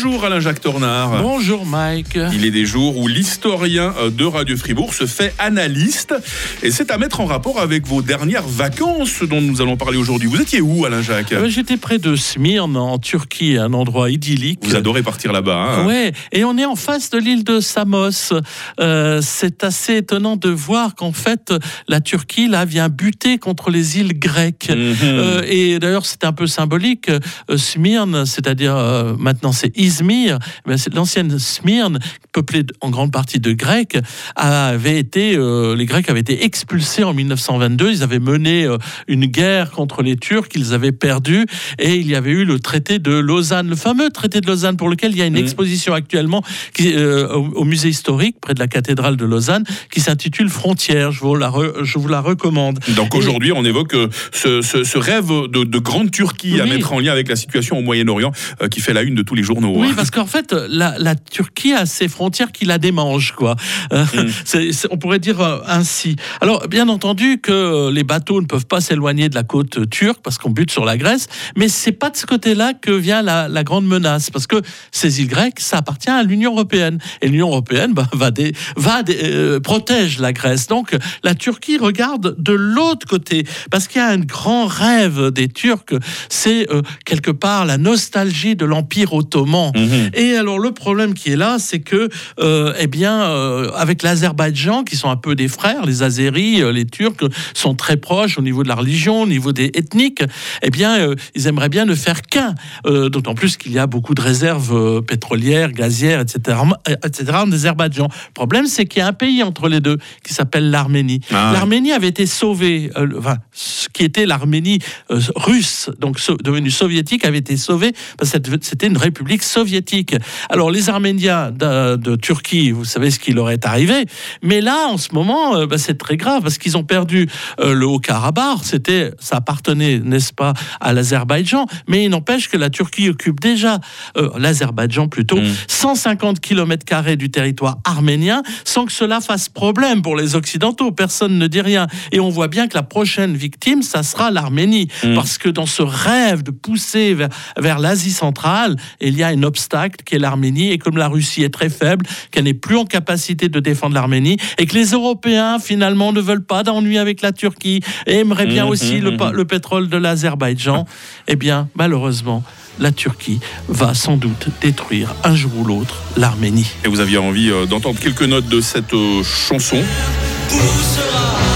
Bonjour Alain-Jacques Tornard. Bonjour Mike. Il est des jours où l'historien de Radio Fribourg se fait analyste et c'est à mettre en rapport avec vos dernières vacances dont nous allons parler aujourd'hui. Vous étiez où Alain-Jacques Euh, J'étais près de Smyrne en Turquie, un endroit idyllique. Vous adorez partir là-bas. Hein Ouais, et on est en face de l'île de Samos. Euh, c'est assez étonnant de voir qu'en fait la Turquie là vient buter contre les îles grecques. Mhm. Euh, et d'ailleurs, c'est un peu symbolique. Euh, Smyrne, c'est-à-dire euh, maintenant c'est Izmir, c'est l'ancienne Smyrne, peuplée en grande partie de Grecs, avait été, euh, les Grecs avaient été expulsés en 1922. Ils avaient mené euh, une guerre contre les Turcs, ils avaient perdu, et il y avait eu le traité de Lausanne, le fameux traité de Lausanne pour lequel il y a une exposition actuellement qui, euh, au, au musée historique près de la cathédrale de Lausanne qui s'intitule Frontières. Je vous la, re- je vous la recommande. Donc aujourd'hui, on évoque ce, ce- ce rêve de, de grande Turquie à mettre en lien avec la situation au Moyen-Orient qui fait la une de tous les journaux. Oui, parce qu'en fait, la, la Turquie a ses frontières qui la démangent, quoi. Euh, Mm. c'est- on pourrait dire euh, ainsi. Alors, bien entendu que les bateaux ne peuvent pas s'éloigner de la côte turque parce qu'on bute sur la Grèce, mais c'est pas de ce côté-là que vient la, la grande menace, parce que ces îles grecques, ça appartient à l'Union européenne, et l'Union européenne bah, va, des, va des- euh, protège la Grèce. Donc, la Turquie regarde de l'autre côté, parce qu'il y a un grand rêve des Turcs, c'est euh, quelque part la nostalgie de l'Empire ottoman. Mhm. Et alors le problème qui est là, c'est que, euh, eh bien, euh, avec l'Azerbaïdjan, qui sont un peu des frères, les Azéris, euh, les Turcs sont très proches au niveau de la religion, au niveau des ethniques. Eh bien, ils aimeraient bien ne faire qu'un. D'autant plus qu'il y a beaucoup de réserves pétrolières, gazières, etc., etc. en Azerbaïdjan. Le problème, c'est qu'il y a un pays entre les deux qui s'appelle l'Arménie. Ah. L'Arménie avait été sauvée, enfin, ce qui était l'Arménie russe, donc so- devenue soviétique, avait été sauvée parce que c'était une république soviétique. Alors les Arméniens de, de Turquie, vous savez ce qui leur est arrivé, mais là en ce moment, euh, bah, c'est très grave parce qu'ils ont perdu euh, le Haut-Karabakh. C'était, ça appartenait, n'est-ce pas, à l'Azerbaïdjan, mais il n'empêche que la Turquie occupe déjà euh, l'Azerbaïdjan plutôt Mm. 150 km carrés du territoire arménien, sans que cela fasse problème pour les Occidentaux. Personne ne dit rien, et on voit bien que la prochaine victime, ça sera l'Arménie, Mm. parce que dans ce rêve de pousser vers, vers l'Asie centrale, il y a un obstacle qui est l'Arménie, et comme la Russie est très faible, qu'elle n'est plus en capacité de défendre l'Arménie, et que les Européens finalement ne veulent pas d'ennui avec la Turquie, et aimeraient bien Mhm, aussi le, pa- mhm. le pétrole de l'Azerbaïdjan, eh bien malheureusement, la Turquie va sans doute détruire un jour ou l'autre l'Arménie. Et vous aviez envie euh, d'entendre quelques notes de cette euh, chanson. Pour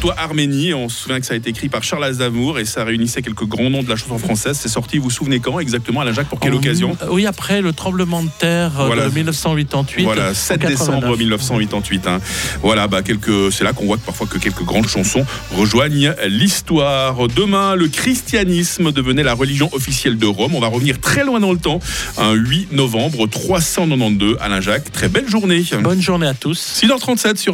toi, Arménie, on se souvient que ça a été écrit par Charles Aznavour et ça réunissait quelques grands noms de la chanson française. C'est sorti, vous vous souvenez quand exactement, Alain Jacques, pour quelle En- occasion Oui, après le tremblement de terre euh, Voilà. de 1988. Voilà, en 7 89. décembre 1988. hein. Voilà, bah quelques, c'est là qu'on voit que parfois que quelques grandes chansons rejoignent l'histoire. Demain, le christianisme devenait la religion officielle de Rome. On va revenir très loin dans le temps. Un 8 novembre 392. Alain Jacques, très belle journée. Bonne journée à tous. 6h37 sur